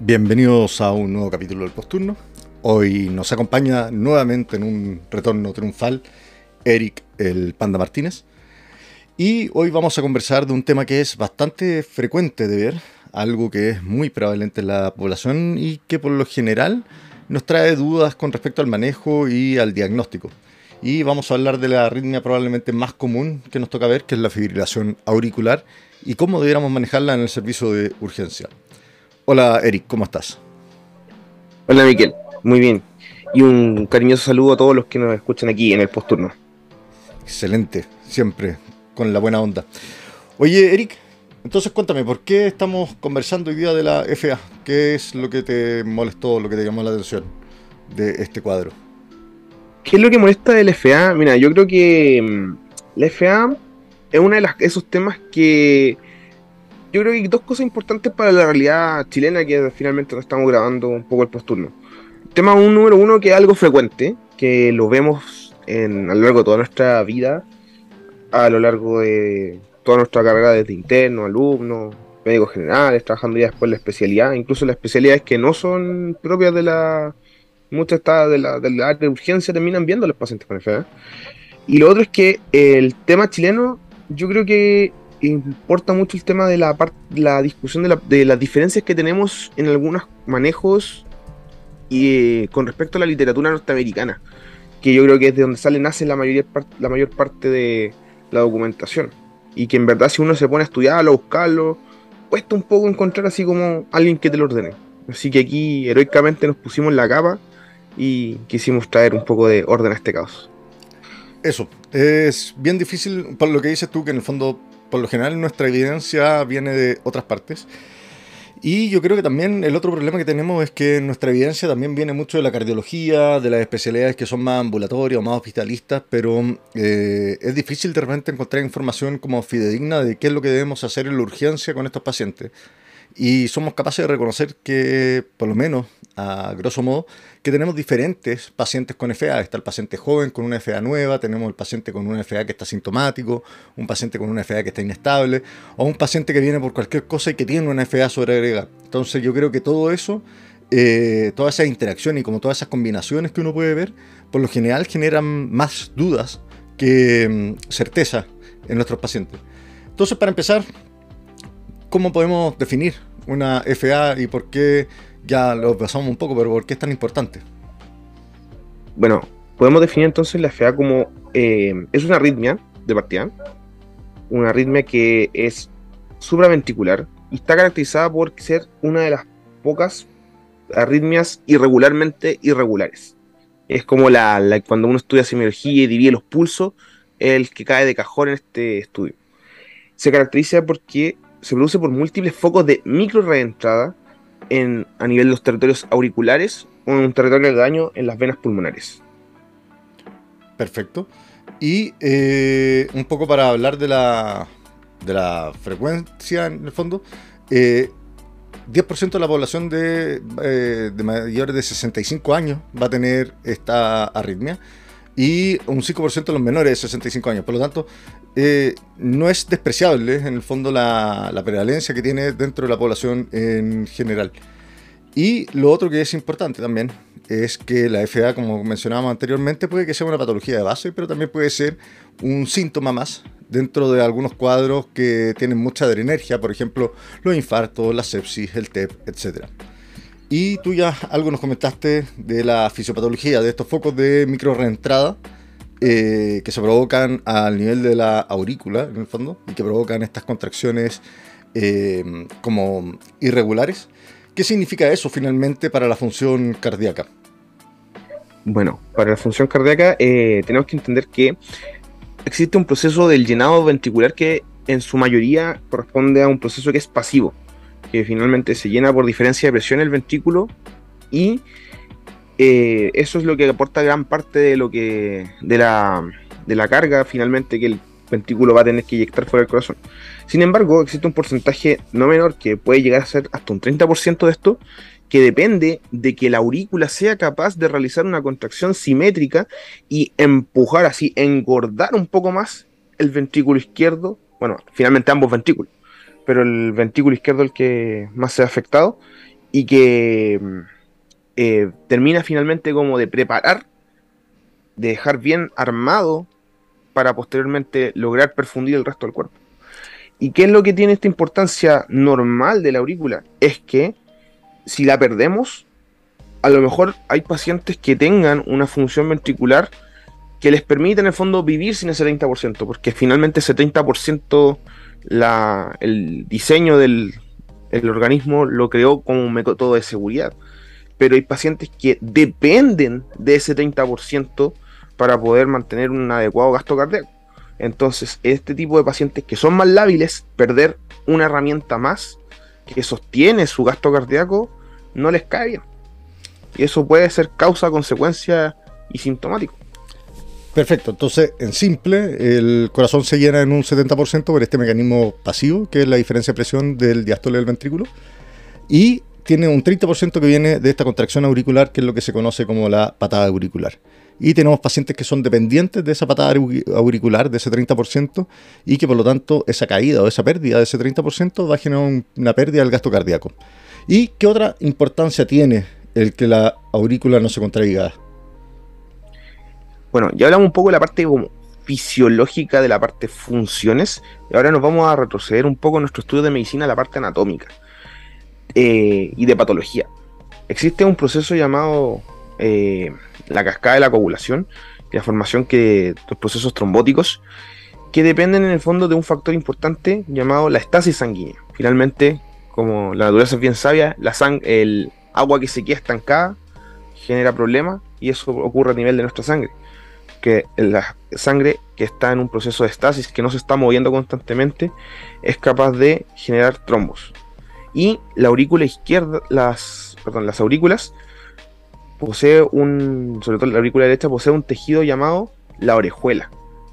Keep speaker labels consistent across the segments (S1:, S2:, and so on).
S1: Bienvenidos a un nuevo capítulo del Posturno. Hoy nos acompaña nuevamente en un retorno triunfal Eric el Panda Martínez. Y hoy vamos a conversar de un tema que es bastante frecuente de ver, algo que es muy prevalente en la población y que por lo general nos trae dudas con respecto al manejo y al diagnóstico. Y vamos a hablar de la arritmia probablemente más común que nos toca ver, que es la fibrilación auricular, y cómo debiéramos manejarla en el servicio de urgencia. Hola Eric, ¿cómo estás?
S2: Hola Miquel, muy bien. Y un cariñoso saludo a todos los que nos escuchan aquí en el posturno.
S1: Excelente, siempre con la buena onda. Oye Eric, entonces cuéntame, ¿por qué estamos conversando hoy día de la FA? ¿Qué es lo que te molestó, lo que te llamó la atención de este cuadro?
S2: ¿Qué es lo que molesta del FA? Mira, yo creo que mm, la FA es uno de esos temas que yo creo que hay dos cosas importantes para la realidad chilena que finalmente nos estamos grabando un poco el posturno. Tema un, número uno que es algo frecuente, que lo vemos en, a lo largo de toda nuestra vida, a lo largo de toda nuestra carrera desde interno, alumnos, médicos generales, trabajando ya después la especialidad, incluso las especialidades que no son propias de la... Muchas de la, de la de urgencia terminan viendo a los pacientes con enfermedad. Y lo otro es que el tema chileno, yo creo que importa mucho el tema de la, la discusión de, las diferencias que tenemos en algunos manejos y eh, con respecto a la literatura norteamericana, que yo creo que es de donde sale, nace la, mayoría, la mayor parte de la documentación. Y que en verdad si uno se pone a estudiarlo, a buscarlo, cuesta un poco encontrar así como alguien que te lo ordene. Así que aquí heroicamente nos pusimos la capa y quisimos traer un poco de orden a este caos.
S1: Eso, es bien difícil, por lo que dices tú, que en el fondo por lo general nuestra evidencia viene de otras partes. Y yo creo que también el otro problema que tenemos es que nuestra evidencia también viene mucho de la cardiología, de las especialidades que son más ambulatorias o más hospitalistas, pero eh, es difícil de repente encontrar información como fidedigna de qué es lo que debemos hacer en la urgencia con estos pacientes. Y somos capaces de reconocer que, por lo menos, a grosso modo, que tenemos diferentes pacientes con FA. Está el paciente joven con una FA nueva, tenemos el paciente con una FA que está sintomático, un paciente con una FA que está inestable, o un paciente que viene por cualquier cosa y que tiene una FA sobreagregada. Entonces yo creo que todo eso, eh, toda esa interacción y como todas esas combinaciones que uno puede ver, por lo general generan más dudas que mm, certeza en nuestros pacientes. Entonces, para empezar, ¿cómo podemos definir una FA y por qué, ya lo pasamos un poco, pero por qué es tan importante?
S2: Bueno, podemos definir entonces la FA como, eh, es una arritmia de partida, una arritmia que es supraventricular y está caracterizada por ser una de las pocas arritmias irregularmente irregulares. Es como la, cuando uno estudia semiología y divide los pulsos, el que cae de cajón en este estudio. Se caracteriza porque se produce por múltiples focos de micro reentrada en, a nivel de los territorios auriculares o en un territorio de daño en las venas pulmonares.
S1: Perfecto. Y eh, un poco para hablar de la, de la frecuencia en el fondo, 10% eh, de la población de, eh, de mayores de 65 años va a tener esta arritmia y un 5% de los menores de 65 años. Por lo tanto, eh, no es despreciable en el fondo la, prevalencia que tiene dentro de la población en general. Y lo otro que es importante también es que la FA, como mencionábamos anteriormente, puede que sea una patología de base, pero también puede ser un síntoma más dentro de algunos cuadros que tienen mucha adrenergia, por ejemplo, los infartos, la sepsis, el TEP, etc. Y tú ya algo nos comentaste de la fisiopatología de estos focos de micro reentrada eh, que se provocan al nivel de la aurícula, en el fondo, y que provocan estas contracciones eh, como irregulares. ¿Qué significa eso finalmente para la función cardíaca?
S2: Bueno, para la función cardíaca eh, tenemos que entender que existe un proceso del llenado ventricular que en su mayoría corresponde a un proceso que es pasivo, que finalmente se llena por diferencia de presión el ventrículo y eh, eso es lo que aporta gran parte de lo que de la, de la carga finalmente que el ventrículo va a tener que inyectar fuera del corazón. Sin embargo, existe un porcentaje no menor que puede llegar a ser hasta un 30% de esto, que depende de que la aurícula sea capaz de realizar una contracción simétrica y empujar así, engordar un poco más el ventrículo izquierdo, bueno, finalmente ambos ventrículos, pero el ventrículo izquierdo el que más se ha afectado y que mm, eh, termina finalmente como de preparar, de dejar bien armado para posteriormente lograr perfundir el resto del cuerpo. ¿Y qué es lo que tiene esta importancia normal de la aurícula? Es que si la perdemos, a lo mejor hay pacientes que tengan una función ventricular que les permite en el fondo vivir sin ese 30%, porque finalmente ese 30% la, el diseño del organismo lo creó como un método de seguridad. Pero hay pacientes que dependen de ese 30% para poder mantener un adecuado gasto cardíaco. Entonces, este tipo de pacientes que son más lábiles, perder una herramienta más que sostiene su gasto cardíaco no les cae bien. Y eso puede ser causa, consecuencia y sintomático.
S1: Perfecto, entonces en simple, el corazón se llena en un 70% por este mecanismo pasivo, que es la diferencia de presión del diástole del ventrículo, y tiene un 30% que viene de esta contracción auricular, que es lo que se conoce como la patada auricular. Y tenemos pacientes que son dependientes de esa patada auricular, de ese 30%, y que por lo tanto esa caída o esa pérdida de ese 30% va a generar una pérdida del gasto cardíaco. ¿Y qué otra importancia tiene el que la aurícula no se contraiga?
S2: Bueno, ya hablamos un poco de la parte como fisiológica de la parte funciones, y ahora nos vamos a retroceder un poco en nuestro estudio de medicina a la parte anatómica eh, y de patología. Existe un proceso llamado eh, la cascada de la coagulación, la formación que los procesos trombóticos, que dependen en el fondo de un factor importante llamado la estasis sanguínea. Finalmente, como la naturaleza es bien sabia, el agua que se queda estancada genera problemas y eso ocurre a nivel de nuestra sangre. Que la sangre que está en un proceso de estasis, que no se está moviendo constantemente, es capaz de generar trombos. Y la aurícula izquierda, las, perdón, las aurículas posee un, sobre todo la aurícula derecha, posee un tejido llamado la orejuela,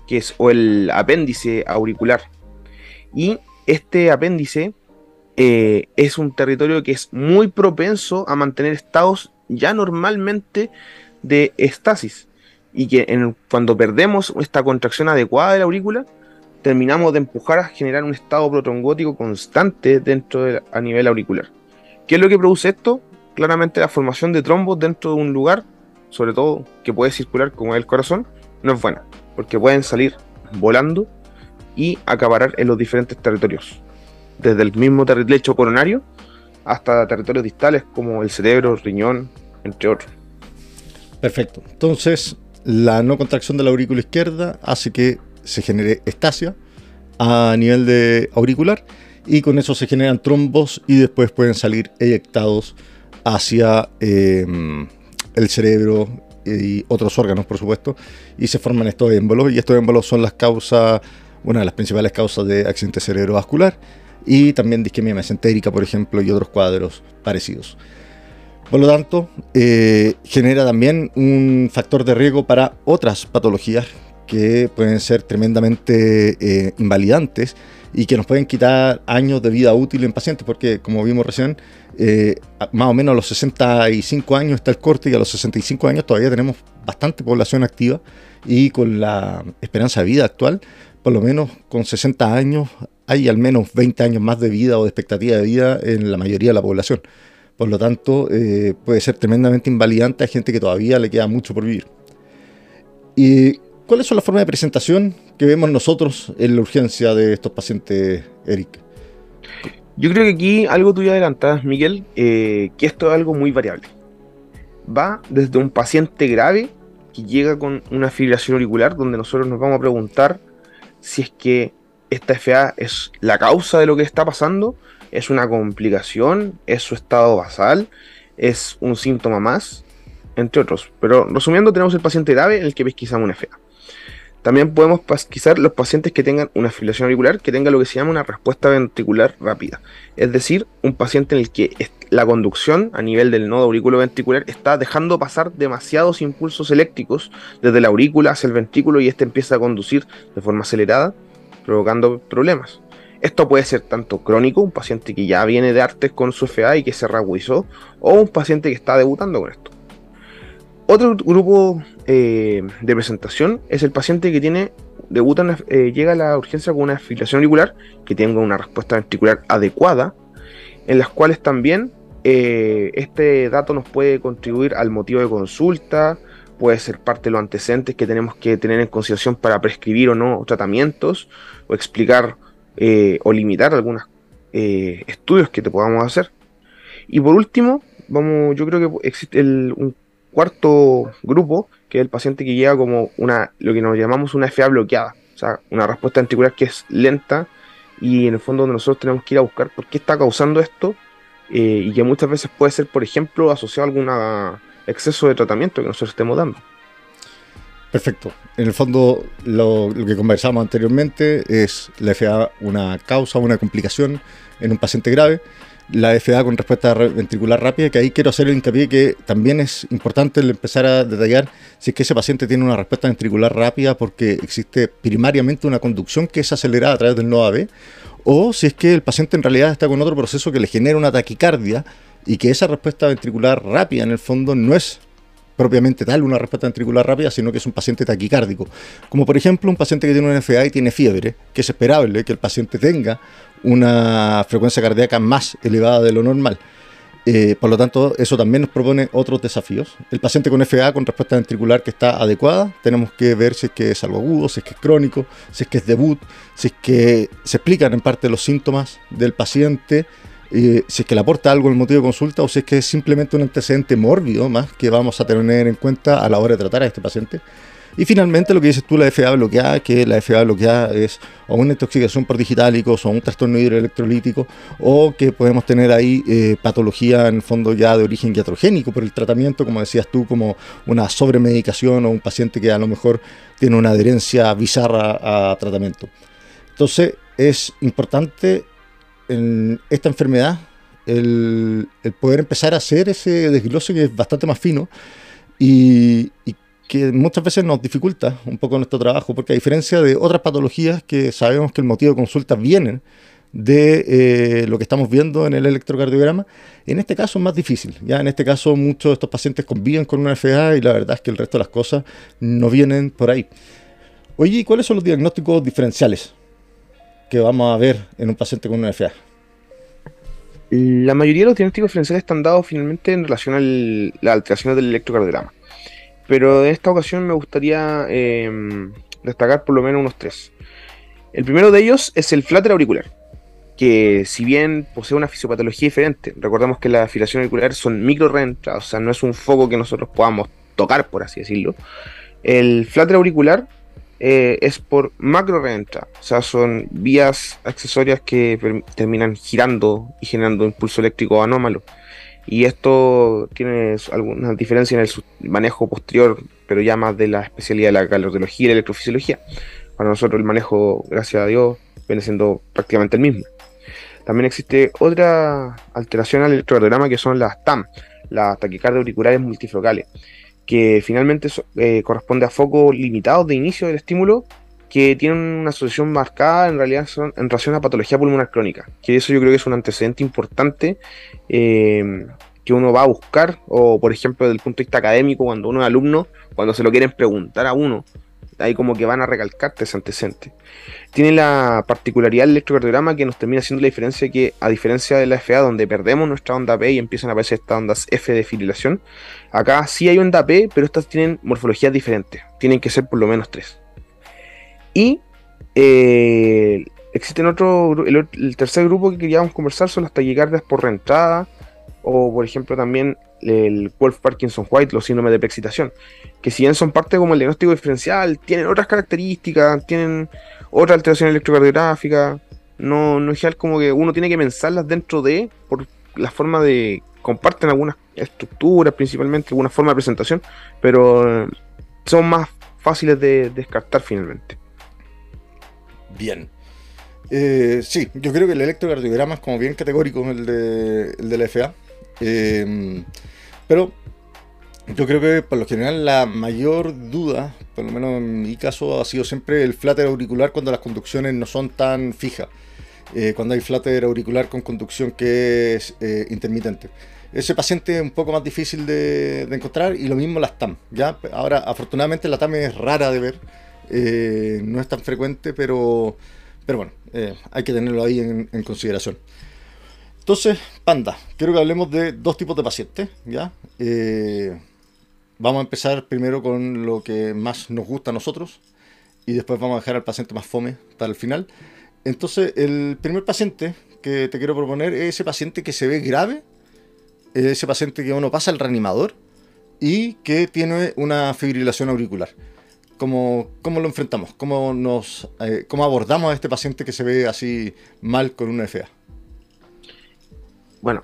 S2: que es o el apéndice auricular. Y este apéndice eh, es un territorio que es muy propenso a mantener estados ya normalmente de estasis. Y que cuando perdemos esta contracción adecuada de la aurícula, terminamos de empujar a generar un estado protrombótico constante dentro de, a nivel auricular. ¿Qué es lo que produce esto? claramente la formación de trombos dentro de un lugar, sobre todo que puede circular como el corazón, no es buena, porque pueden salir volando y acabar en los diferentes territorios, desde el mismo lecho coronario hasta territorios distales como el cerebro, el riñón, entre otros.
S1: Perfecto. Entonces, la no contracción de la aurícula izquierda hace que se genere estasia a nivel de auricular y con eso se generan trombos y después pueden salir eyectados hacia em, el cerebro y otros órganos, por supuesto, y se forman estos émbolos, y estos émbolos son las causas, una de las principales causas de accidente cerebrovascular, y también de isquemia mesentérica, por ejemplo, y otros cuadros parecidos. Por lo tanto, eh, genera también un factor de riesgo para otras patologías que pueden ser tremendamente eh, invalidantes y que nos pueden quitar años de vida útil en pacientes, porque como vimos recién, eh, más o menos a los 65 años está el corte y a los 65 años todavía tenemos bastante población activa y con la esperanza de vida actual, por lo menos con 60 años hay al menos 20 años más de vida o de expectativa de vida en la mayoría de la población. Por lo tanto, eh, puede ser tremendamente invalidante a gente que todavía le queda mucho por vivir. ¿Y cuáles son las formas de presentación que vemos nosotros en la urgencia de estos pacientes, Eric?
S2: Yo creo que aquí algo tú ya adelantas, Miguel, eh, que esto es algo muy variable. Va desde un paciente grave que llega con una fibrilación auricular, donde nosotros nos vamos a preguntar si es que esta FA es la causa de lo que está pasando, es una complicación, es su estado basal, es un síntoma más, entre otros. Pero resumiendo, tenemos el paciente grave en el que pesquisamos una FA. También podemos pasquizar los pacientes que tengan una fibrilación auricular que tenga lo que se llama una respuesta ventricular rápida. Es decir, un paciente en el que la conducción a nivel del nodo ventricular está dejando pasar demasiados impulsos eléctricos desde la aurícula hacia el ventrículo y este empieza a conducir de forma acelerada, provocando problemas. Esto puede ser tanto crónico, un paciente que ya viene de artes con su FA y que se reagudizó, o un paciente que está debutando con esto. Otro grupo eh, de presentación es el paciente que tiene debuta eh, llega a la urgencia con una fibrilación auricular que tenga una respuesta ventricular adecuada, en las cuales también eh, este dato nos puede contribuir al motivo de consulta, puede ser parte de los antecedentes que tenemos que tener en consideración para prescribir o no tratamientos, o explicar o limitar algunos estudios que te podamos hacer. Y por último, vamos, yo creo que existe un cuarto grupo, que es el paciente que llega como una, lo que nos llamamos una FA bloqueada, o sea, una respuesta ventricular que es lenta y en el fondo donde nosotros tenemos que ir a buscar por qué está causando esto eh, y que muchas veces puede ser, por ejemplo, asociado a algún exceso de tratamiento que nosotros estemos dando.
S1: Perfecto. En el fondo, lo, que conversamos anteriormente es la FA una causa, una complicación en un paciente grave. La FA con respuesta ventricular rápida, que ahí quiero hacer el hincapié que también es importante empezar a detallar si es que ese paciente tiene una respuesta ventricular rápida porque existe primariamente una conducción que es acelerada a través del nodo AB, o si es que el paciente en realidad está con otro proceso que le genera una taquicardia y que esa respuesta ventricular rápida en el fondo no es propiamente tal una respuesta ventricular rápida, sino que es un paciente taquicárdico. Como por ejemplo un paciente que tiene una FA y tiene fiebre, que es esperable que el paciente tenga una frecuencia cardíaca más elevada de lo normal. Eh, por lo tanto, eso también nos propone otros desafíos. El paciente con FA con respuesta ventricular que está adecuada, tenemos que ver si es que es algo agudo, si es que es crónico, si es que es debut, si es que se explican en parte los síntomas del paciente, si es que le aporta algo el motivo de consulta o si es que es simplemente un antecedente mórbido más que vamos a tener en cuenta a la hora de tratar a este paciente. Y finalmente lo que dices tú, la FA bloqueada, que la FA bloqueada es o una intoxicación por digitálicos o un trastorno hidroelectrolítico o que podemos tener ahí eh, patología en el fondo ya de origen iatrogénico por el tratamiento, como decías tú, como una sobremedicación o un paciente que a lo mejor tiene una adherencia bizarra a tratamiento. Entonces es importante en esta enfermedad el, poder empezar a hacer ese desglose que es bastante más fino y, que muchas veces nos dificulta un poco nuestro trabajo, porque a diferencia de otras patologías que sabemos que el motivo de consulta viene de eh, lo que estamos viendo en el electrocardiograma, en este caso es más difícil. Ya en este caso muchos de estos pacientes conviven con una FA y la verdad es que el resto de las cosas no vienen por ahí. Oye, ¿cuáles son los diagnósticos diferenciales que vamos a ver en un paciente con una FA?
S2: La mayoría de los diagnósticos diferenciales están dados finalmente en relación a las alteraciones del electrocardiograma. Pero en esta ocasión me gustaría em, destacar por lo menos unos tres. El primero de ellos es el flatter auricular, que si bien posee una fisiopatología diferente, recordemos que la afiliación auricular son micro o sea, no es un foco que nosotros podamos tocar, por así decirlo. El flatter auricular eh, es por macro reentra, o sea, son vías accesorias que terminan girando y generando impulso eléctrico anómalo. Y esto tiene algunas diferencias en el manejo posterior, pero ya más de la especialidad de la cardiología y la electrofisiología. Para nosotros el manejo, gracias a Dios, viene siendo prácticamente el mismo. También existe otra alteración al electrocardiograma que son las TAM, las taquicardias auriculares multifocales que finalmente eh, corresponde a focos limitados de inicio del estímulo que tienen una asociación marcada en realidad son en relación a patología pulmonar crónica, que eso yo creo que es un antecedente importante eh, que uno va a buscar, o por ejemplo desde el punto de vista académico, cuando uno es alumno, cuando se lo quieren preguntar a uno, ahí como que van a recalcarte ese antecedente. Tiene la particularidad del electrocardiograma que nos termina haciendo la diferencia que, a diferencia de la FA, donde perdemos nuestra onda P y empiezan a aparecer estas ondas F de fibrilación, acá sí hay onda P, pero estas tienen morfologías diferentes. Tienen que ser por lo menos tres. Y eh, existen otro, el, el, tercer grupo que queríamos conversar son las taquicardias por reentrada, o por ejemplo también el Wolf Parkinson White, los síndromes de preexcitación, que si bien son parte como el diagnóstico diferencial, tienen otras características, tienen otra alteración electrocardiográfica, no, no es como que uno tiene que pensarlas dentro de, por la forma de, comparten algunas estructuras principalmente, alguna forma de presentación, pero son más fáciles de descartar finalmente.
S1: Bien. Eh, sí, yo creo que el electrocardiograma es como bien categórico el de, de la FA. Eh, pero yo creo que por lo general la mayor duda, por lo menos en mi caso, ha sido siempre el flutter auricular cuando las conducciones no son tan fijas. Eh, cuando hay flutter auricular con conducción que es eh, intermitente. Ese paciente es un poco más difícil de, encontrar y lo mismo las TAM. ¿ya? Ahora, afortunadamente la TAM es rara de ver, eh, no es tan frecuente, pero, pero bueno, hay que tenerlo ahí en, consideración. Entonces, Panda, quiero que hablemos de dos tipos de pacientes. ¿ya? vamos a empezar primero con lo que más nos gusta a nosotros y después vamos a dejar al paciente más fome para el final. Entonces, el primer paciente que te quiero proponer es ese paciente que se ve grave, ese paciente que uno pasa al reanimador y que tiene una fibrilación auricular. ¿Cómo, cómo lo enfrentamos? ¿Cómo, nos, eh, ¿Cómo abordamos a este paciente que se ve así mal con una FA?
S2: Bueno,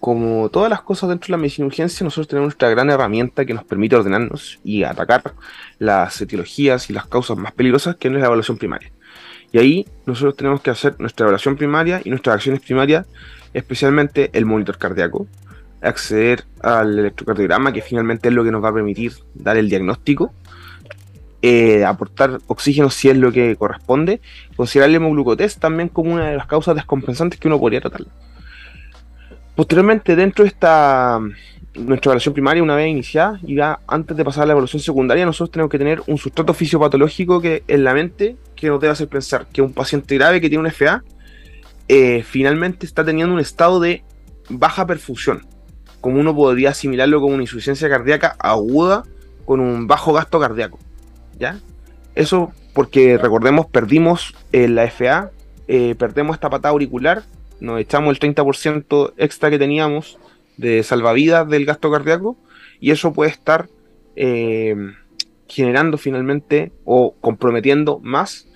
S2: como todas las cosas dentro de la medicina de urgencia, nosotros tenemos nuestra gran herramienta que nos permite ordenarnos y atacar las etiologías y las causas más peligrosas, que es la evaluación primaria. Y ahí nosotros tenemos que hacer nuestra evaluación primaria y nuestras acciones primarias, especialmente el monitor cardíaco, acceder al electrocardiograma, que finalmente es lo que nos va a permitir dar el diagnóstico, eh, aportar oxígeno si es lo que corresponde, considerar el hemoglucotest también como una de las causas descompensantes que uno podría tratar. Posteriormente, dentro de esta nuestra evaluación primaria, una vez iniciada, y ya antes de pasar a la evaluación secundaria, nosotros tenemos que tener un sustrato fisiopatológico que en la mente que nos debe hacer pensar que un paciente grave que tiene un FA eh, finalmente está teniendo un estado de baja perfusión, como uno podría asimilarlo como una insuficiencia cardíaca aguda con un bajo gasto cardíaco. Eso porque recordemos, perdimos eh, la FA, eh, perdemos esta patada auricular, nos echamos el 30% extra que teníamos de salvavidas del gasto cardíaco y eso puede estar eh, generando finalmente o comprometiendo más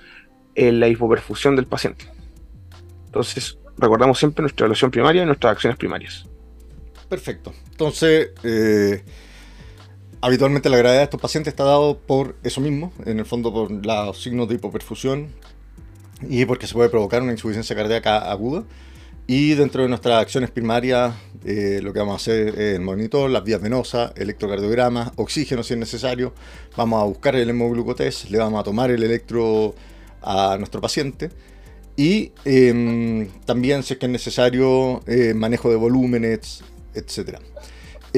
S2: la hipoperfusión del paciente. Entonces, recordamos siempre nuestra evaluación primaria y nuestras acciones primarias.
S1: Perfecto. Entonces, habitualmente la gravedad de estos pacientes está dado por eso mismo, en el fondo por los signos de hipoperfusión y porque se puede provocar una insuficiencia cardíaca aguda. Y dentro de nuestras acciones primarias, eh, lo que vamos a hacer es el monitor, las vías venosas, electrocardiograma, oxígeno si es necesario. Vamos a buscar el hemoglucotest, le vamos a tomar el electro a nuestro paciente. Y em, también, si es que es necesario, eh, manejo de volúmenes, etc.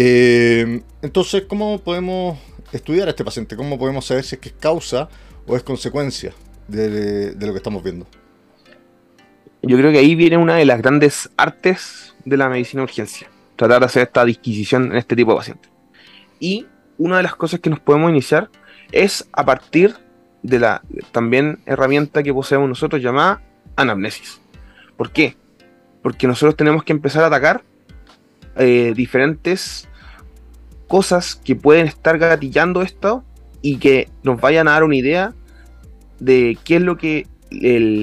S1: Em, entonces, ¿cómo podemos estudiar a este paciente? ¿Cómo podemos saber si es que es causa o es consecuencia de lo que estamos viendo?
S2: yo creo que ahí viene una de las grandes artes de la medicina de urgencia, tratar de hacer esta disquisición en este tipo de pacientes. Y una de las cosas que nos podemos iniciar es a partir de la también herramienta que poseemos nosotros llamada anamnesis. ¿Por qué? Porque nosotros tenemos que empezar a atacar eh, diferentes cosas que pueden estar gatillando esto y que nos vayan a dar una idea de qué es lo que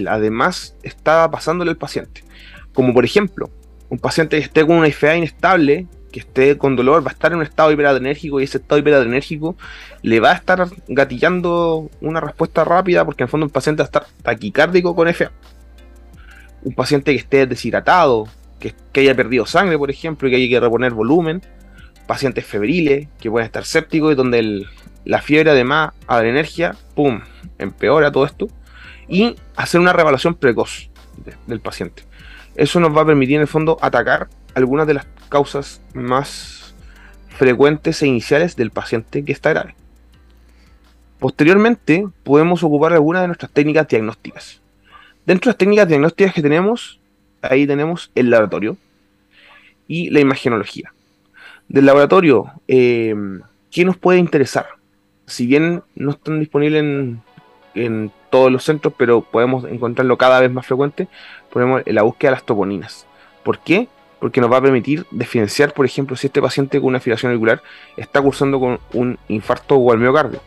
S2: además estaba pasándole al paciente. Como por ejemplo, un paciente que esté con una IFA inestable, que esté con dolor, va a estar en un estado hiperadrenérgico y ese estado hiperadrenérgico le va a estar gatillando una respuesta rápida porque en el fondo el paciente va a estar taquicárdico con FA. Un paciente que esté deshidratado, que, haya perdido sangre, por ejemplo, y que haya que reponer volumen. Pacientes febriles, que pueden estar sépticos y donde la fiebre además adrenergia, ¡pum!, empeora todo esto y hacer una revaluación precoz del paciente. Eso nos va a permitir en el fondo atacar algunas de las causas más frecuentes e iniciales del paciente que está grave. Posteriormente podemos ocupar algunas de nuestras técnicas diagnósticas. Dentro de las técnicas diagnósticas que tenemos, ahí tenemos el laboratorio y la imagenología. Del laboratorio, eh, ¿qué nos puede interesar? Si bien no están disponibles en, en todos los centros, pero podemos encontrarlo cada vez más frecuente, ponemos la búsqueda de las toponinas. ¿Por qué? Porque nos va a permitir diferenciar, por ejemplo, si este paciente con una fibrilación auricular está cursando con un infarto o al miocardio.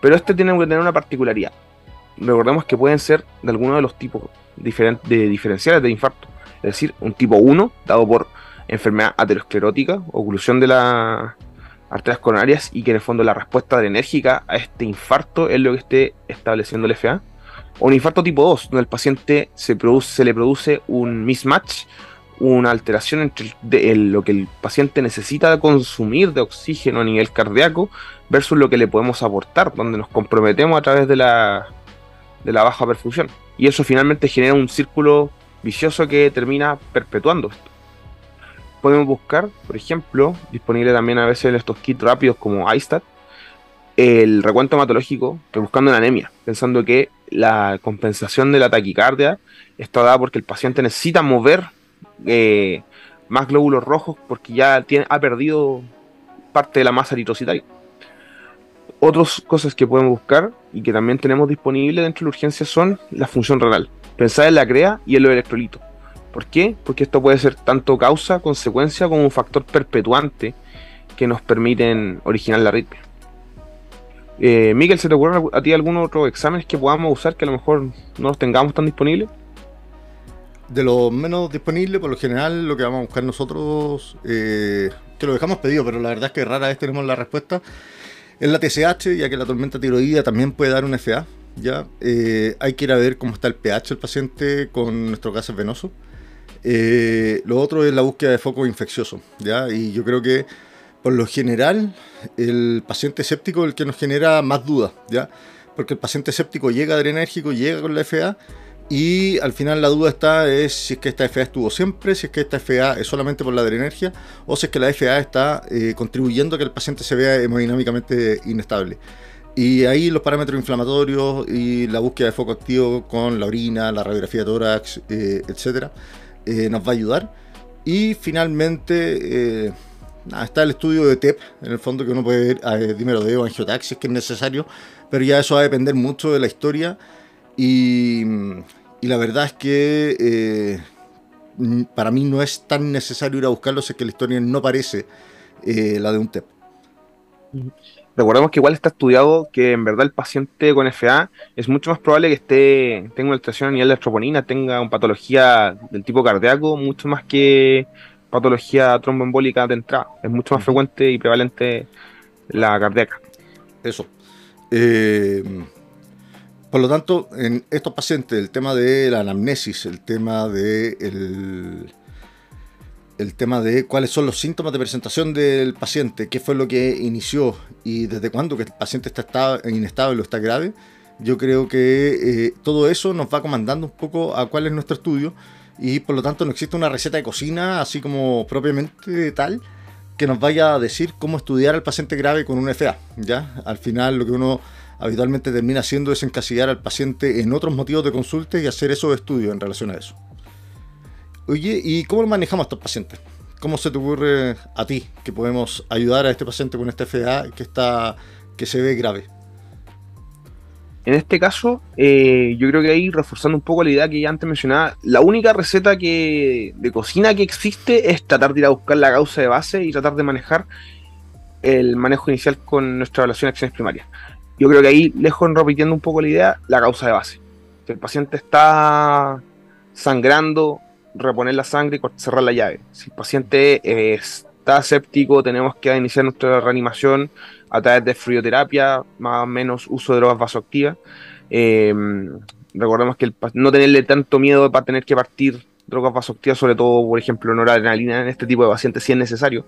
S2: Pero este tiene que tener una particularidad. Recordemos que pueden ser de alguno de los tipos de diferenciales de infarto. Es decir, un tipo 1, dado por enfermedad aterosclerótica, oclusión de la arterias coronarias y que en el fondo la respuesta adrenérgica a este infarto es lo que esté estableciendo el FA. O un infarto tipo 2, donde el paciente se, produce, le produce un mismatch, una alteración entre lo que el paciente necesita consumir de oxígeno a nivel cardíaco versus lo que le podemos aportar, donde nos comprometemos a través de la, de la baja perfusión. Y eso finalmente genera un círculo vicioso que termina perpetuando esto. Podemos buscar, por ejemplo, disponible también a veces en estos kits rápidos como iStat, el recuento hematológico, buscando en anemia, pensando que la compensación de la taquicardia está dada porque el paciente necesita mover eh, más glóbulos rojos porque ya tiene, ha perdido parte de la masa eritrocitaria. Otras cosas que podemos buscar y que también tenemos disponible dentro de la urgencia son la función renal. Pensar en la CREA y en los electrolitos. ¿Por qué? Porque esto puede ser tanto causa, consecuencia, como un factor perpetuante que nos permiten originar la arritmia. Eh, Miguel, ¿se te ocurre a ti algunos otros exámenes que podamos usar que a lo mejor no los tengamos tan disponibles?
S1: De los menos disponibles, por lo general, lo que vamos a buscar nosotros, eh, que lo dejamos pedido, pero la verdad es que rara vez tenemos la respuesta, es la TSH, ya que la tormenta tiroidea también puede dar un FA. ¿ya? Eh, hay que ir a ver cómo está el pH del paciente con nuestro gases venoso. Eh, lo otro es la búsqueda de foco infeccioso, ¿ya? Y yo creo que por lo general el paciente séptico es el que nos genera más dudas, ¿ya? Porque el paciente séptico llega adrenérgico, llega con la FA y al final la duda está es si es que esta FA estuvo siempre, si es que esta FA es solamente por la adrenergia o si es que la FA está eh, contribuyendo a que el paciente se vea hemodinámicamente inestable. Y ahí los parámetros inflamatorios y la búsqueda de foco activo con la orina, la radiografía de tórax, eh, etcétera, eh, nos va a ayudar. Y finalmente eh, está el estudio de TEP, en el fondo que uno puede ver a eh, dímero de angiotaxis que es necesario, pero ya eso va a depender mucho de la historia. Y, la verdad es que para mí no es tan necesario ir a buscarlo, es que la historia no parece la de un TEP.
S2: Recordemos que igual está estudiado que en verdad el paciente con FA es mucho más probable que esté tenga una alteración a nivel de troponina, tenga una patología del tipo cardíaco, mucho más que patología tromboembólica de entrada. Es mucho más frecuente y prevalente la cardíaca.
S1: Eso. Eh, por lo tanto, en estos pacientes, el tema de la anamnesis, el tema de el, el tema de cuáles son los síntomas de presentación del paciente, qué fue lo que inició y desde cuándo que el paciente está inestable o está grave, yo creo que eh, todo eso nos va comandando un poco a cuál es nuestro estudio y por lo tanto no existe una receta de cocina así como propiamente tal que nos vaya a decir cómo estudiar al paciente grave con un FA. ¿ya? Al final lo que uno habitualmente termina haciendo es encasillar al paciente en otros motivos de consulta y hacer esos estudios en relación a eso. Oye, ¿y cómo manejamos a estos pacientes? ¿Cómo se te ocurre a ti que podemos ayudar a este paciente con este FA que, está, que se ve grave?
S2: En este caso, eh, yo creo que ahí reforzando un poco la idea que ya antes mencionaba, la única receta que, de cocina que existe es tratar de ir a buscar la causa de base y tratar de manejar el manejo inicial con nuestra evaluación de acciones primarias. Yo creo que ahí, lejos repitiendo un poco la idea, la causa de base. Si el paciente está sangrando, reponer la sangre y cerrar la llave. Si el paciente eh, está séptico, tenemos que iniciar nuestra reanimación a través de frioterapia, más o menos uso de drogas vasoactivas. Eh, recordemos que no tenerle tanto miedo para tener que partir drogas vasoactivas, sobre todo, por ejemplo, noradrenalina en este tipo de pacientes, si es necesario.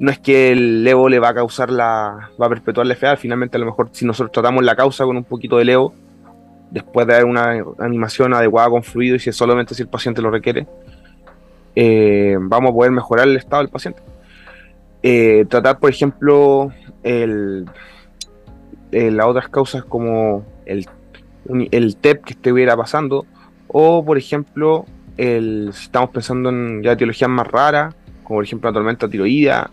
S2: No es que el levo le va a causar la. va a perpetuar la FA, finalmente a lo mejor si nosotros tratamos la causa con un poquito de levo, después de dar una animación adecuada con fluido y si es solamente si el paciente lo requiere, eh, vamos a poder mejorar el estado del paciente. Eh, tratar, por ejemplo, el, eh, las otras causas como el, el TEP que estuviera pasando, o por ejemplo, el, si estamos pensando en ya etiologías más raras, como por ejemplo la tormenta tiroidea,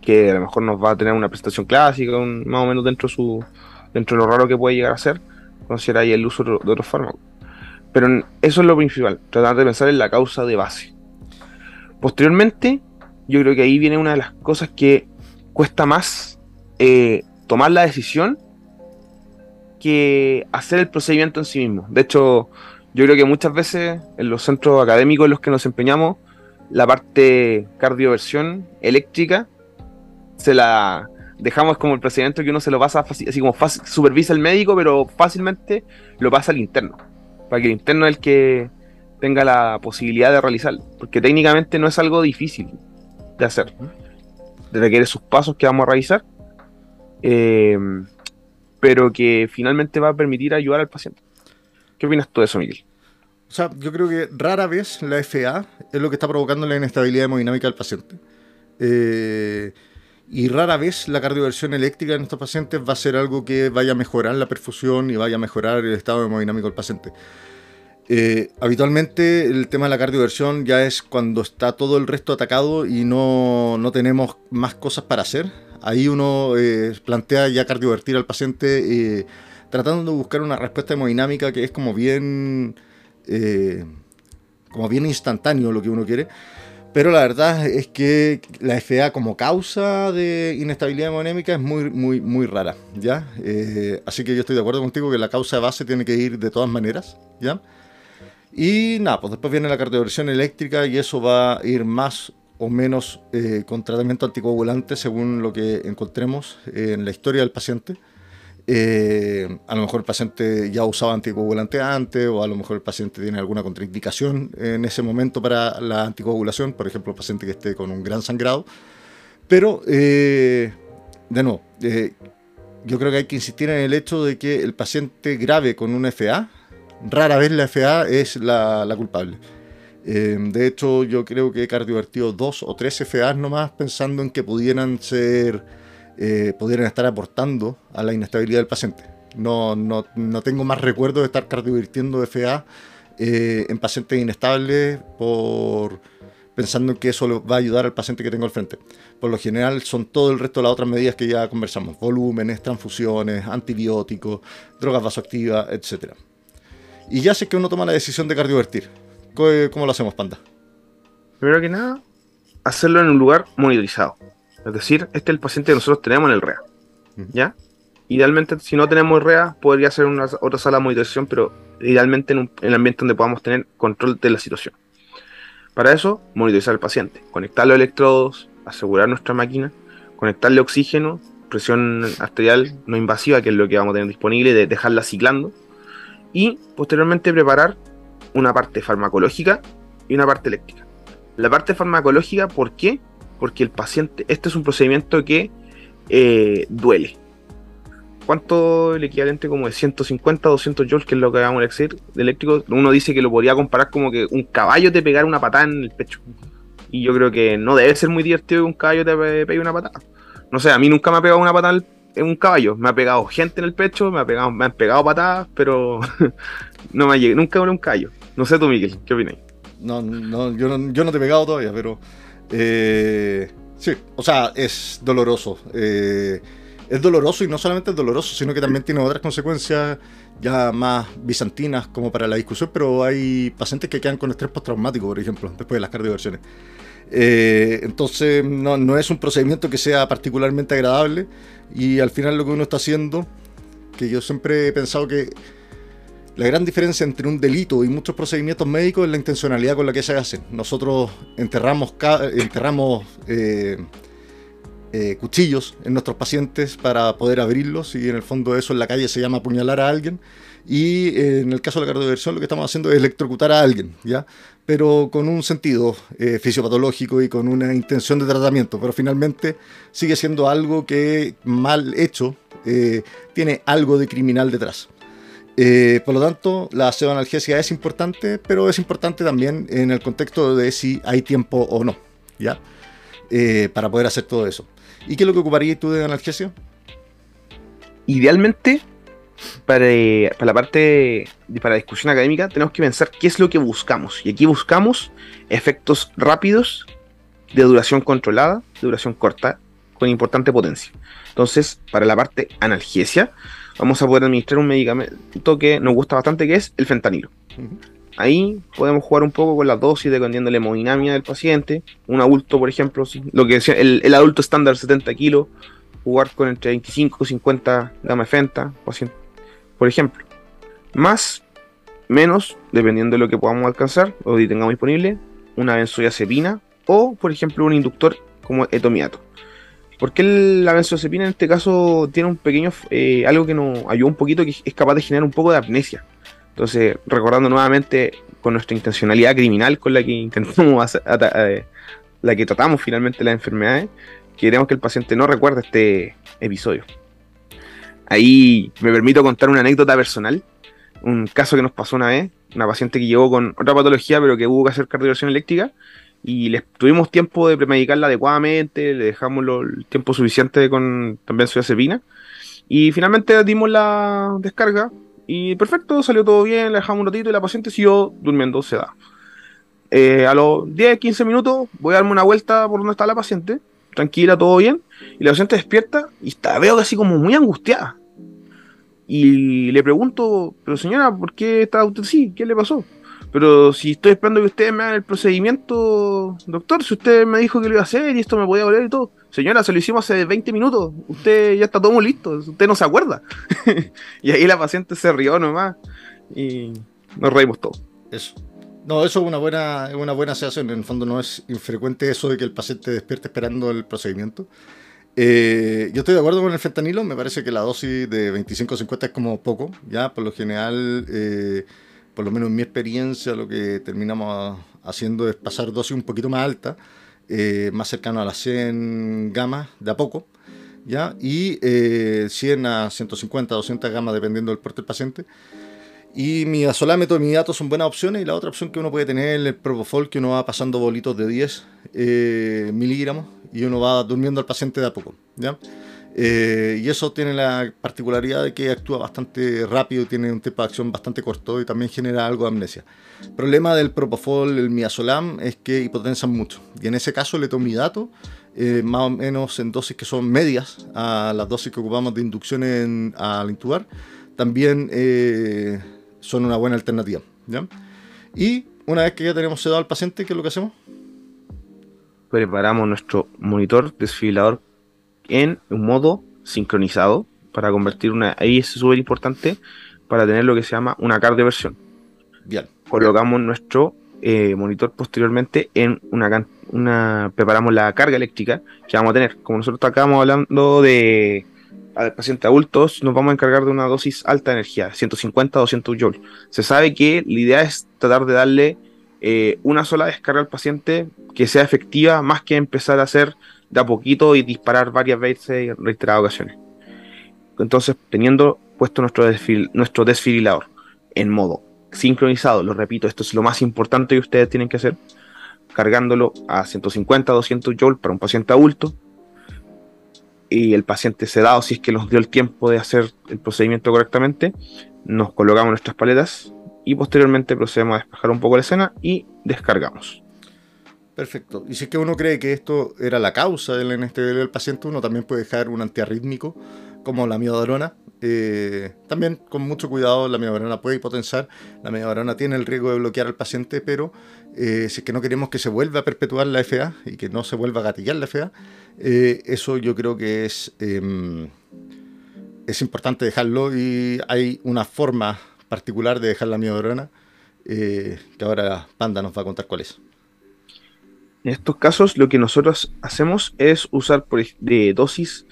S2: que a lo mejor nos va a tener una presentación clásica, más o menos dentro, su, dentro de lo raro que puede llegar a ser considerar ahí el uso de otros fármacos. Pero eso es lo principal, tratar de pensar en la causa de base. Posteriormente, yo creo que ahí viene una de las cosas que cuesta más eh, tomar la decisión que hacer el procedimiento en sí mismo. De hecho, yo creo que muchas veces en los centros académicos en los que nos empeñamos, la parte cardioversión eléctrica se la dejamos como el procedimiento que uno se lo pasa así como fácil, supervisa el médico, pero fácilmente lo pasa al interno, para que el interno es el que tenga la posibilidad de realizarlo, porque técnicamente no es algo difícil de hacer. Requiere sus pasos que vamos a realizar, eh, pero que finalmente va a permitir ayudar al paciente. ¿Qué opinas tú de eso, Miguel?
S1: O sea, yo creo que rara vez la FA es lo que está provocando la inestabilidad hemodinámica del paciente. Eh, y rara vez la cardioversión eléctrica en estos pacientes va a ser algo que vaya a mejorar la perfusión y vaya a mejorar el estado hemodinámico del paciente. Eh, habitualmente el tema de la cardioversión ya es cuando está todo el resto atacado y no, no tenemos más cosas para hacer. Ahí uno eh, plantea ya cardiovertir al paciente tratando de buscar una respuesta hemodinámica que es como bien eh, como bien instantáneo lo que uno quiere. Pero la verdad es que la FA como causa de inestabilidad hemodinámica es muy, muy, muy rara, ¿ya? Eh, así que yo estoy de acuerdo contigo que la causa de base tiene que ir de todas maneras, ¿ya? Y nada, pues después viene la cardioversión eléctrica y eso va a ir más o menos eh, con tratamiento anticoagulante según lo que encontremos en la historia del paciente. Eh, a lo mejor el paciente ya usaba anticoagulante antes o a lo mejor el paciente tiene alguna contraindicación en ese momento para la anticoagulación, por ejemplo, el paciente que esté con un gran sangrado. Pero, eh, de nuevo, eh, yo creo que hay que insistir en el hecho de que el paciente grave con una FA, rara vez la FA es la, la culpable. de hecho, yo creo que he cardiovertido dos o tres FAs nomás pensando en que pudieran ser eh, pudieran estar aportando a la inestabilidad del paciente. No, no, no tengo más recuerdo de estar cardiovirtiendo FA eh, en pacientes inestables por pensando en que eso va a ayudar al paciente que tengo al frente. Por lo general son todo el resto de las otras medidas que ya conversamos, volúmenes, transfusiones, antibióticos, drogas vasoactivas, etc. Y ya sé que uno toma la decisión de cardiovertir. ¿Cómo lo hacemos, Panda?
S2: Primero que nada, hacerlo en un lugar monitorizado. Es decir, este es el paciente que nosotros tenemos en el REA. ¿Ya? Idealmente, si no tenemos REA, podría ser una otra sala de monitorización, pero idealmente en un, en ambiente donde podamos tener control de la situación. Para eso, monitorizar al paciente, conectar los electrodos, asegurar nuestra máquina, conectarle oxígeno, presión arterial no invasiva, que es lo que vamos a tener disponible, de dejarla ciclando, y posteriormente preparar una parte farmacológica y una parte eléctrica. La parte farmacológica, ¿por qué? Porque el paciente, este es un procedimiento que eh, duele. ¿Cuánto el equivalente como de 150 200 joules, que es lo que vamos a decir, de eléctrico? Uno dice que lo podría comparar como que un caballo te pegara una patada en el pecho. Y yo creo que no debe ser muy divertido que un caballo te pegue una patada. No sé, a mí nunca me ha pegado una patada en un caballo. Me ha pegado gente en el pecho, me, ha pegado, me han pegado patadas, pero no me llegué, nunca un caballo. No sé tú, Miguel, ¿qué opinas?
S1: No, no, yo no, yo no te he pegado todavía, pero eh, sí, o sea, es doloroso. Eh, es doloroso y no solamente es doloroso, sino que también tiene otras consecuencias ya más bizantinas como para la discusión, pero hay pacientes que quedan con estrés postraumático, por ejemplo, después de las cardioversiones. Eh, entonces no, no, es un procedimiento que sea particularmente agradable y al final lo que uno está haciendo, que yo siempre he pensado que la gran diferencia entre un delito y muchos procedimientos médicos es la intencionalidad con la que se hacen. Nosotros enterramos, eh, eh, cuchillos en nuestros pacientes para poder abrirlos y en el fondo eso en la calle se llama apuñalar a alguien. Y eh, en el caso de la cardioversión lo que estamos haciendo es electrocutar a alguien, ¿ya? Pero con un sentido fisiopatológico y con una intención de tratamiento. Pero finalmente sigue siendo algo que mal hecho tiene algo de criminal detrás. Eh, por lo tanto, la pseudoanalgesia es importante, pero es importante también en el contexto de si hay tiempo o no, ¿ya? Eh, para poder hacer todo eso. ¿Y qué es lo que ocuparías tú de analgesia?
S2: Idealmente, para, la parte, para la discusión académica, tenemos que pensar qué es lo que buscamos. Y aquí buscamos efectos rápidos, de duración controlada, de duración corta, con importante potencia. Entonces, para la parte analgesia, vamos a poder administrar un medicamento que nos gusta bastante, que es el fentanilo. Ahí podemos jugar un poco con la dosis dependiendo de la hemodinamia del paciente. Un adulto, por ejemplo, lo que decía, el, adulto estándar 70 kilos, jugar con entre 25 y 50 gramos de fenta, por ejemplo. Más, menos, dependiendo de lo que podamos alcanzar o si tengamos disponible, una benzodiazepina o, por ejemplo, un inductor como etomiato. Porque la benzodiazepina en este caso tiene un pequeño, eh, algo que nos ayuda un poquito, que es capaz de generar un poco de amnesia. Entonces, recordando nuevamente con nuestra intencionalidad criminal con la que intentamos eh, la que tratamos finalmente las enfermedades, queremos que el paciente no recuerde este episodio. Ahí me permito contar una anécdota personal, un caso que nos pasó una vez, una paciente que llegó con otra patología pero que hubo que hacer cardiovisión eléctrica y les tuvimos tiempo de premedicarla adecuadamente, le dejamos el tiempo suficiente con también su acepina y finalmente dimos la descarga y perfecto, salió todo bien, la dejamos un ratito y la paciente siguió durmiendo da Eh, a los 10, 15 minutos voy a darme una vuelta por donde está la paciente, tranquila, todo bien, y la paciente despierta y está, veo así como muy angustiada. Y le pregunto, pero señora, ¿por qué está usted así? ¿Qué le pasó? Pero si estoy esperando que ustedes me hagan el procedimiento, doctor, si usted me dijo que lo iba a hacer y esto me podía doler y todo. Señora, se lo hicimos hace 20 minutos. Usted ya está todo muy listo. Usted no se acuerda. y ahí la paciente se rió nomás. Y nos reímos todos.
S1: Eso. No, eso es una buena, es una buena sensación. En el fondo no es infrecuente eso de que el paciente despierte esperando el procedimiento. Eh, yo estoy de acuerdo con el fentanilo. Me parece que la dosis de 25-50 es como poco. Ya, por lo general... Eh, por lo menos en mi experiencia, lo que terminamos haciendo es pasar dosis un poquito más alta, eh, más cercano a las 100 gamas de a poco, ¿ya? y 100 eh, a 150, 200 gamas dependiendo del porte del paciente. Y mi azolámetro y mi datos son buenas opciones. Y la otra opción que uno puede tener es el Propofol, que uno va pasando bolitos de 10 eh, miligramos y uno va durmiendo al paciente de a poco. ¿ya? Eh, y eso tiene la particularidad de que actúa bastante rápido, tiene un tiempo de acción bastante corto y también genera algo de amnesia. El problema del propofol, el miazolam, es que hipotensan mucho. Y en ese caso, el etomidato, eh, más o menos en dosis que son medias a las dosis que ocupamos de inducción en, al intubar, también eh, son una buena alternativa. Y una vez que ya tenemos sedado al paciente, ¿qué es lo que hacemos?
S2: Preparamos nuestro monitor desfibrilador en un modo sincronizado para convertir una. Ahí es súper importante para tener lo que se llama una cardioversión. Bien. Colocamos nuestro eh, monitor posteriormente en una, una. Preparamos la carga eléctrica que vamos a tener. Como nosotros acabamos hablando de pacientes adultos, nos vamos a encargar de una dosis alta de energía, 150 200 joules. Se sabe que la idea es tratar de darle eh, una sola descarga al paciente que sea efectiva, más que empezar a hacer de a poquito y disparar varias veces en reiteradas ocasiones. Entonces, teniendo puesto nuestro, nuestro desfibrilador en modo sincronizado, lo repito, esto es lo más importante que ustedes tienen que hacer, cargándolo a 150, 200 joules para un paciente adulto, y el paciente sedado, si es que nos dio el tiempo de hacer el procedimiento correctamente, nos colocamos nuestras paletas y posteriormente procedemos a despejar un poco la escena y descargamos.
S1: Perfecto. Y si es que uno cree que esto era la causa del anestesia del paciente, uno también puede dejar un antiarrítmico como la miodarona. Eh, también con mucho cuidado la miodarona puede hipotensar. La miodarona tiene el riesgo de bloquear al paciente, pero eh, si es que no queremos que se vuelva a perpetuar la FA y que no se vuelva a gatillar la FA, eh, eso yo creo que es, em, es importante dejarlo y hay una forma particular de dejar la miodarona que ahora Panda nos va a contar cuál es.
S2: En estos casos lo que nosotros hacemos es usar de dosis,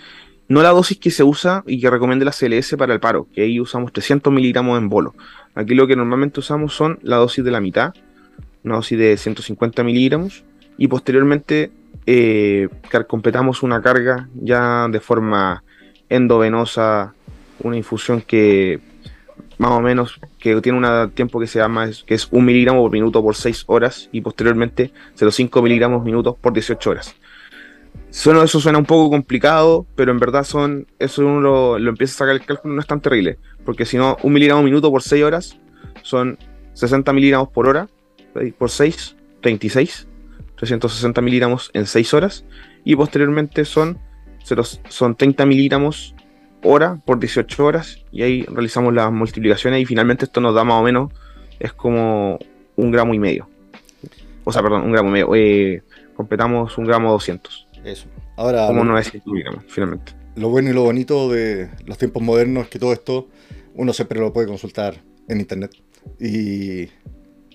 S2: no la dosis que se usa y que recomienda la CLS para el paro, que ahí usamos 300 miligramos en bolo. Aquí lo que normalmente usamos son la dosis de la mitad, una dosis de 150 miligramos, y posteriormente eh, completamos una carga ya de forma endovenosa, una infusión que más o menos, que tiene un tiempo que se llama, que es un miligramo por minuto por 6 horas y posteriormente 0,5 miligramos minutos por 18 horas. Suena, eso suena un poco complicado, pero en verdad son, eso uno lo, empieza a sacar el cálculo, no es tan terrible, porque si no, un miligramo minuto por 6 horas son 60 miligramos por hora, por 6, 36, 360 miligramos en 6 horas, y posteriormente son, son 30 miligramos hora por 18 horas y ahí realizamos las multiplicaciones y finalmente esto nos da más o menos, es como un gramo y medio. O sea, perdón, un gramo y medio. Eh, completamos un gramo 200.
S1: Eso. Ahora,
S2: como 900 miligramos, finalmente.
S1: Lo bueno y lo bonito de los tiempos modernos es que todo esto uno siempre lo puede consultar en internet. Y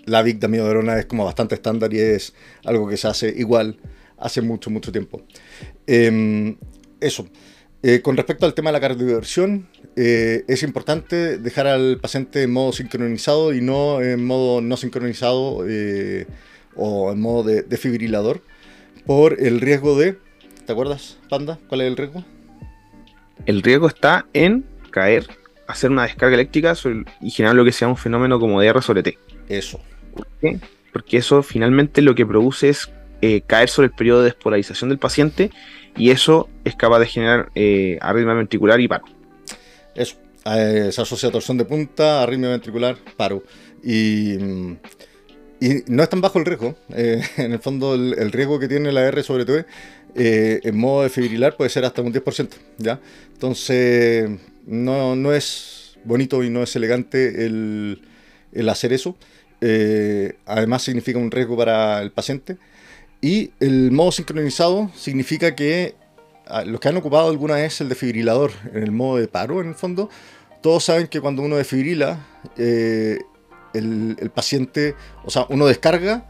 S1: la Big de Verona es como bastante estándar y es algo que se hace igual hace mucho, mucho tiempo. Eh, eso. Eh, con respecto al tema de la cardiodiversión, eh, es importante dejar al paciente en modo sincronizado y no en modo no sincronizado eh, o en modo de defibrilador por el riesgo de... ¿Te acuerdas, Panda? ¿Cuál es el riesgo?
S2: El riesgo está en caer, hacer una descarga eléctrica y generar lo que sea un fenómeno como de R sobre T.
S1: Eso.
S2: ¿Por qué? Porque eso finalmente lo que produce es caer sobre el periodo de despolarización del paciente y eso es capaz de generar eh, arritmia ventricular y paro.
S1: Eso, eh, se asocia a torsión de punta, arritmia ventricular, paro. Y, y no es tan bajo el riesgo. Eh, en el fondo, el, riesgo que tiene la R sobre todo eh, en modo de fibrilar puede ser hasta un 10%. ¿ya? Entonces, no, no es bonito y no es elegante el, el hacer eso. además, significa un riesgo para el paciente. Y el modo sincronizado significa que ah, los que han ocupado alguna vez el desfibrilador en el modo de paro, en el fondo, todos saben que cuando uno desfibrila, eh, el, paciente, o sea, uno descarga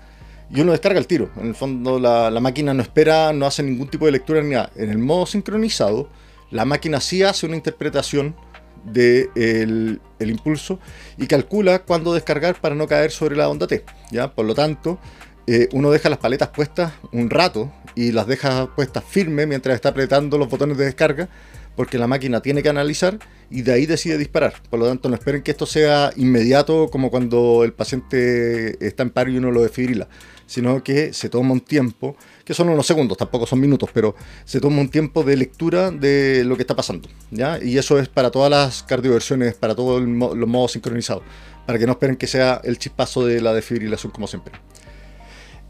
S1: y uno descarga el tiro. En el fondo, la, máquina no espera, no hace ningún tipo de lectura ni nada. En el modo sincronizado, la máquina sí hace una interpretación del de impulso y calcula cuándo descargar para no caer sobre la onda T. ¿ya? Por lo tanto, eh, uno deja las paletas puestas un rato y las deja puestas firmes mientras está apretando los botones de descarga, porque la máquina tiene que analizar y de ahí decide disparar. Por lo tanto, no esperen que esto sea inmediato como cuando el paciente está en paro y uno lo desfibrila, sino que se toma un tiempo, que son unos segundos, tampoco son minutos, pero se toma un tiempo de lectura de lo que está pasando. ¿ya? Y eso es para todas las cardioversiones, para todos los modos sincronizados, para que no esperen que sea el chispazo de la desfibrilación como siempre.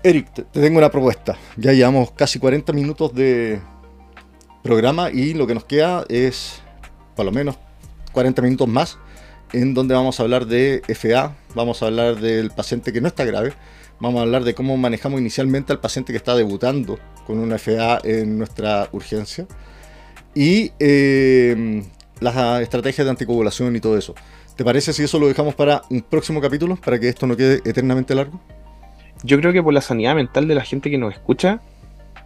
S1: Eric, te tengo una propuesta. Ya llevamos casi 40 minutos de programa y lo que nos queda es por lo menos 40 minutos más en donde vamos a hablar de FA, vamos a hablar del paciente que no está grave, vamos a hablar de cómo manejamos inicialmente al paciente que está debutando con una FA en nuestra urgencia y eh, las estrategias de anticoagulación y todo eso. ¿Te parece si eso lo dejamos para un próximo capítulo, para que esto no quede eternamente largo?
S2: Yo creo que por la sanidad mental de la gente que nos escucha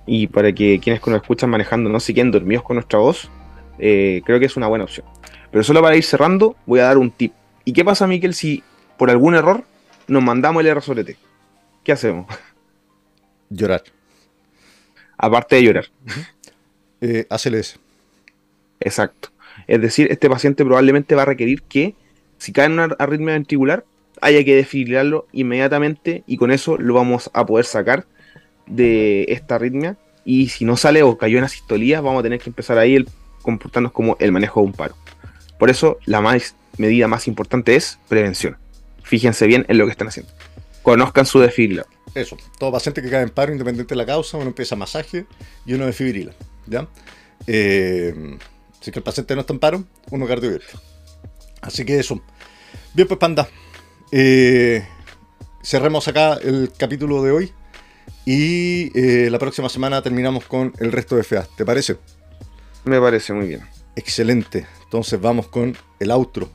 S2: y para que quienes nos escuchan manejando no se queden dormidos con nuestra voz, eh, creo que es una buena opción. Pero solo para ir cerrando, voy a dar un tip. ¿Y qué pasa, Miquel, si por algún error nos mandamos el R sobre T? ¿Qué hacemos?
S1: Llorar.
S2: Aparte de llorar.
S1: Eh, eso.
S2: Exacto. Es decir, este paciente probablemente va a requerir que, si cae en una arritmia ventricular, haya que desfibrilarlo inmediatamente y con eso lo vamos a poder sacar de esta arritmia. Y si no sale o cayó en asistolía, vamos a tener que empezar ahí el comportarnos como el manejo de un paro. Por eso la más, medida más importante es prevención. Fíjense bien en lo que están haciendo. Conozcan su desfibrilador.
S1: Eso, todo paciente que cae en paro, independiente de la causa, uno empieza masaje y uno desfibrila. ¿ya? Eh, si que el paciente no está en paro, uno cardiovierto. Así que eso. Bien, pues panda. Eh, cerremos acá el capítulo de hoy y eh, la próxima semana terminamos con el resto de FA. ¿Te parece?
S2: Me parece muy bien.
S1: Excelente. Entonces vamos con el outro.